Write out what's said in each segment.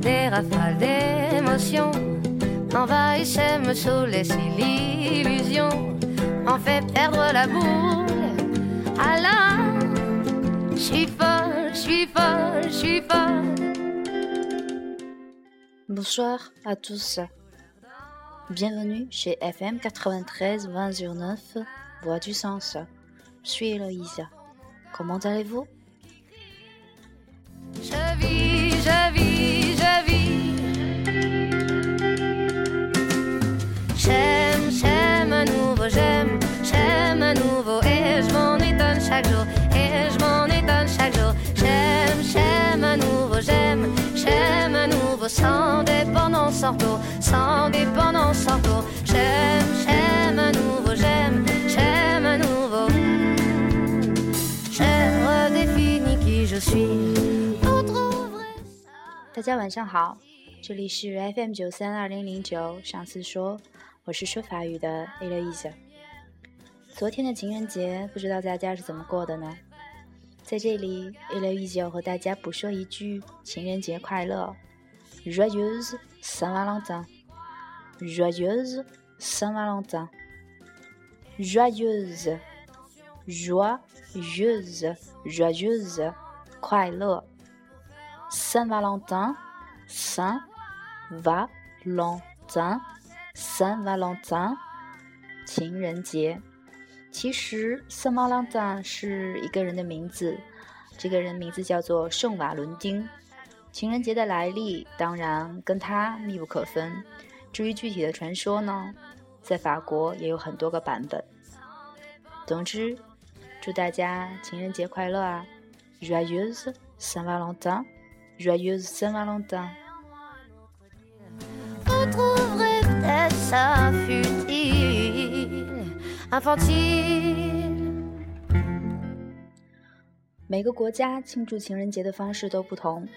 Des rafales d'émotions envahissent, me saoulent, l'illusion en fait perdre la boule. Alors, je suis folle, je suis folle, je suis folle. Bonsoir à tous. Bienvenue chez FM 93 20 Voix du Sens. Je suis Héloïse. Comment allez-vous? Je vis, je vis, je vis. J'aime, j'aime à nouveau, j'aime, j'aime à nouveau. Et je m'en étonne chaque jour, et je m'en étonne chaque jour. J'aime, j'aime à nouveau, j'aime, j'aime à nouveau. Sans dépendance, sans retour, sans dépendance, sans. J'aime, j'aime à nouveau, j'aime 大家晚上好，这里是 FM 九三二零零九。上次说我是说法语的 e l o i s e 昨天的情人节，不知道大家是怎么过的呢？在这里 e l o i s e 要和大家补说一句情人节快乐，Joyeuse Saint Valentin，Joyeuse Saint Valentin，Joyeuse，Joyeuse，Joyeuse，快乐，Saint Valentin，Saint Valentin。Saint Valentin，情人节。其实，Saint Valentin 是一个人的名字，这个人名字叫做圣瓦伦丁。情人节的来历当然跟他密不可分。至于具体的传说呢，在法国也有很多个版本。总之，祝大家情人节快乐啊！Joyeuse Ça futile, infantile。每个国家庆祝情人节的方式都不同，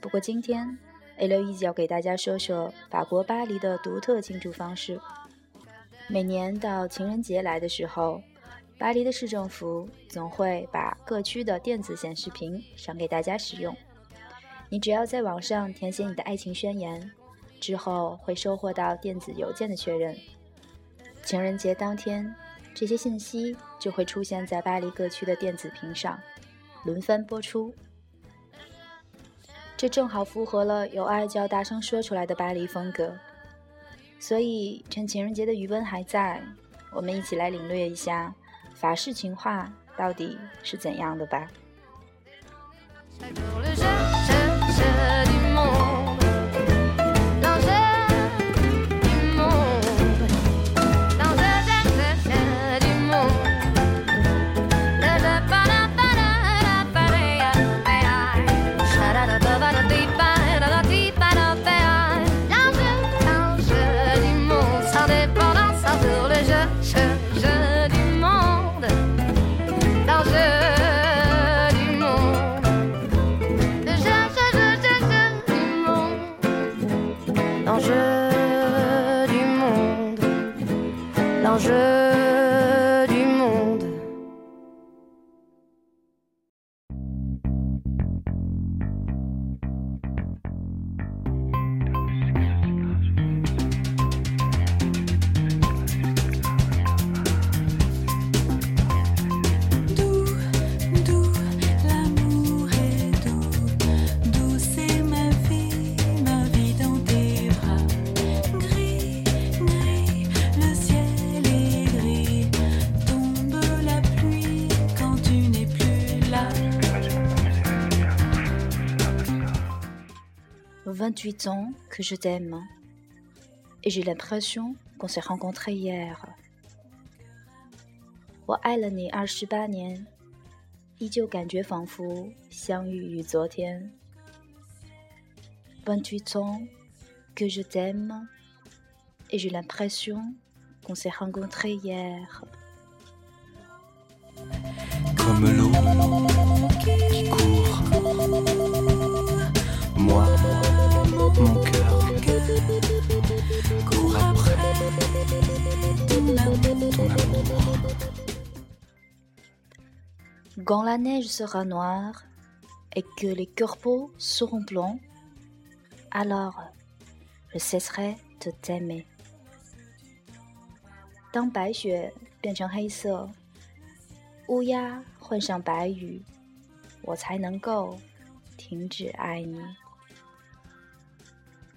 不过今天 A 六一要给大家说说法国巴黎的独特庆祝方式。每年到情人节来的时候，巴黎的市政府总会把各区的电子显示屏赏给大家使用。你只要在网上填写你的爱情宣言。之后会收获到电子邮件的确认。情人节当天，这些信息就会出现在巴黎各区的电子屏上，轮番播出。这正好符合了有爱就要大声说出来的巴黎风格。所以，趁情人节的余温还在，我们一起来领略一下法式情话到底是怎样的吧。should 28 ans que je t'aime. Et j'ai l'impression qu'on s'est rencontrés hier. 我爱了你二十八年，依旧感觉仿佛相遇于昨天。28 ans que je t'aime et j'ai l'impression qu'on s'est rencontrés hier. Comme l'eau qui court, moi. mon cœur court après ton amour, ton amour. quand la neige sera noire et que les corbeaux seront blancs, alors je cesserai de t'aimer。当白雪变成黑色，乌鸦换上白羽，我才能够停止爱你。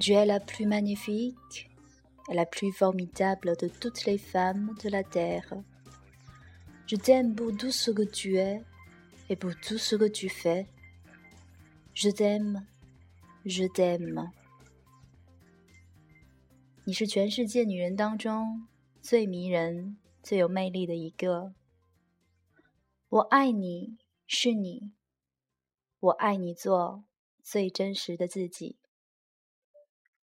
Tu es la plus magnifique et la plus formidable de toutes les femmes de la terre. Je t'aime pour tout ce que tu es et pour tout ce que tu fais. Je t'aime, je t'aime. 你是全世界女人当中最迷人、最有魅力的一个。我爱你，是你。我爱你做最真实的自己。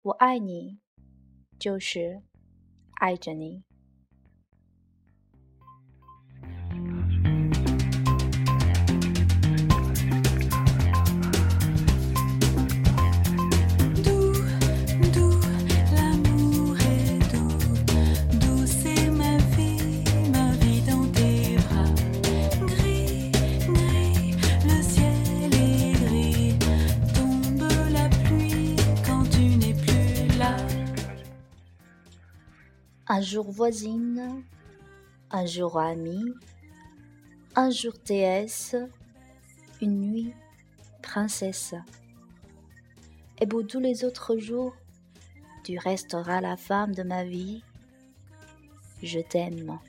我爱你，就是爱着你。Un jour voisine, un jour amie, un jour déesse, une nuit princesse. Et pour tous les autres jours, tu resteras la femme de ma vie. Je t'aime.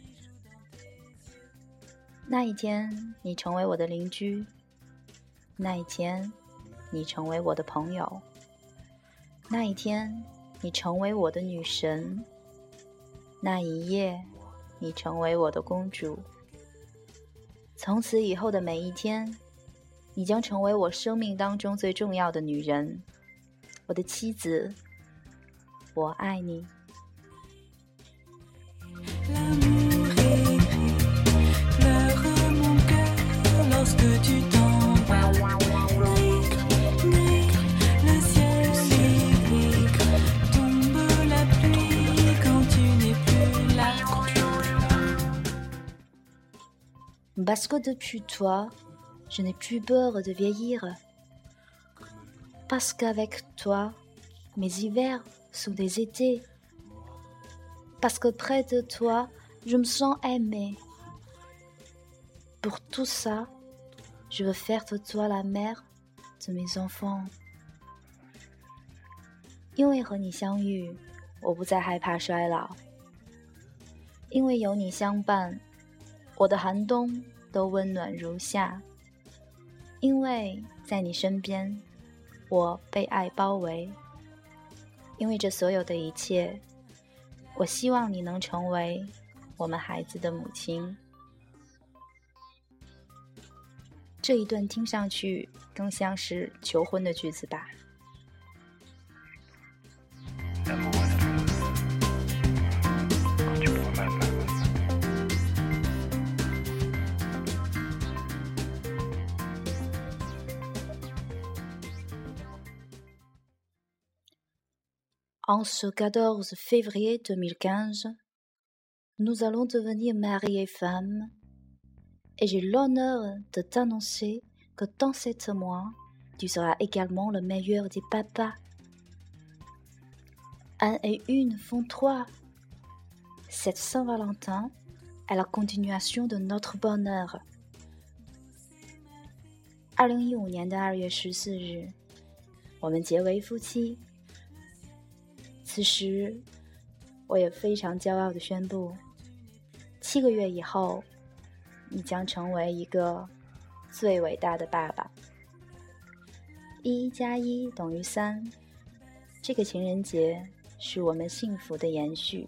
那一天，你成为我的邻居；那一天，你成为我的朋友；那一天，你成为我的女神。 那一夜，你成为我的公主。从此以后的每一天，你将成为我生命当中最重要的女人，我的妻子。我爱你。Parce que depuis toi, je n'ai plus peur de vieillir. Parce qu'avec toi, mes hivers sont des étés. Parce que près de toi, je me sens aimée. Pour tout ça, je veux faire de toi la mère de mes enfants. 因为和你相遇，我不再害怕衰老。因为有你相伴，我的寒冬 都温暖如夏。因为在你身边，我被爱包围。因为这所有的一切，我希望你能成为我们孩子的母亲。这一段听上去更像是求婚的句子吧。En ce 14 février 2015, nous allons devenir mari et femme, et j'ai l'honneur de t'annoncer que dans sept mois, tu seras également le meilleur des papas. Un et une font trois. Cette Saint-Valentin est la continuation de notre bonheur. 二零一五年的二月十四日，我们结为夫妻。 此时，我也非常骄傲的宣布，七个月以后，你将成为一个最伟大的爸爸。一加一等于三，这个情人节是我们幸福的延续。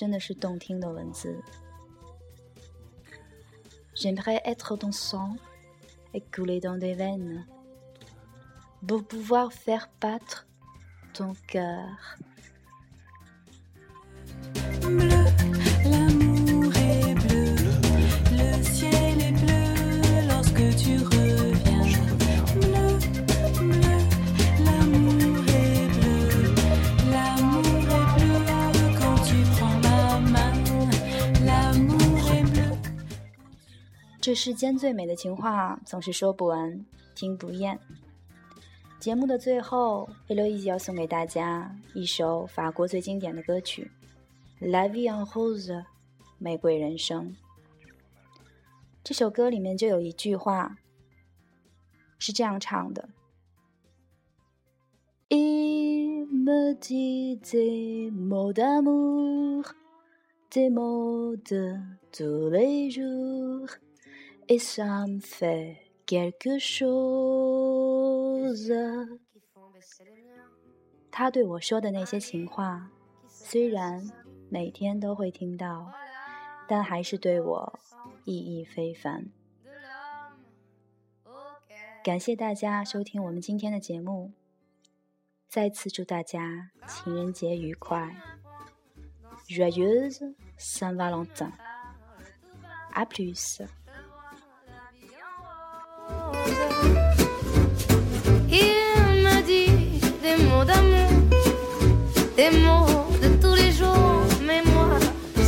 真的是动听的文字。J'aimerais être ton sang et couler dans tes veines pour pouvoir faire battre ton cœur。 Bleu, 这世间最美的情话总是说不完，听不厌。节目的最后，A 六一要送给大家一首法国最经典的歌曲《La vie en rose》（玫瑰人生）。这首歌里面就有一句话是这样唱的：Il me dit des mots d'amour, des mots de tous les jours, et ça me fait quelque chose。他对我说的那些情话，虽然每天都会听到，但还是对我意义非凡。感谢大家收听我们今天的节目，再次祝大家情人节愉快，Joyeuse Saint Valentin。À plus。Des mots de tous les jours, mais moi,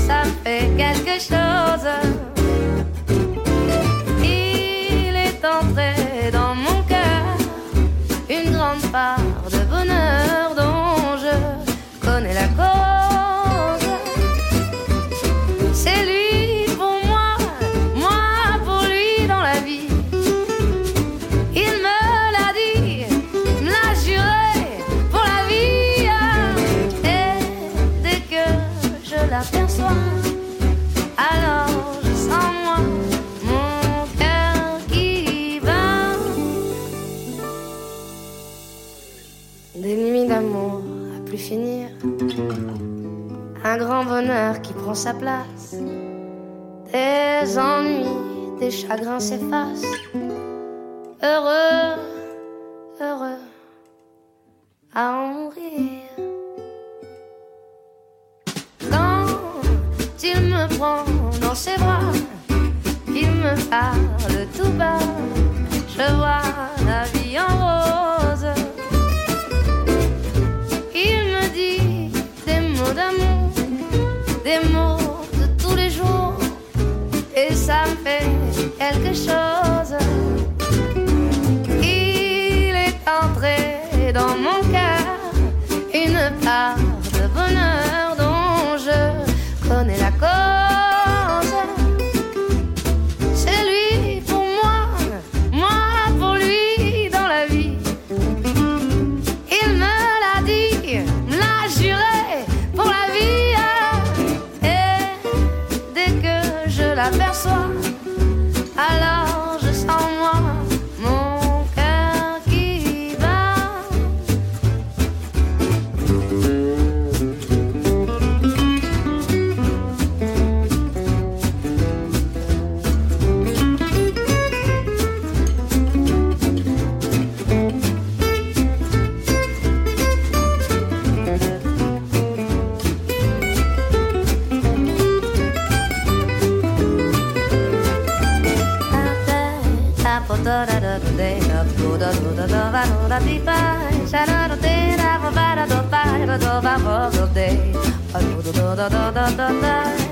ça fait quelque chose. Un grand bonheur qui prend sa place. Des ennuis, des chagrins s'effacent heureux, heureux à en mourir. Dans ses bras, il me parle tout bas, je vois la vie en rose. Il me dit des mots d'amour, des mots de tous les jours, et ça me fait quelque chose. Il est entré dans mon cœur une part Et dès que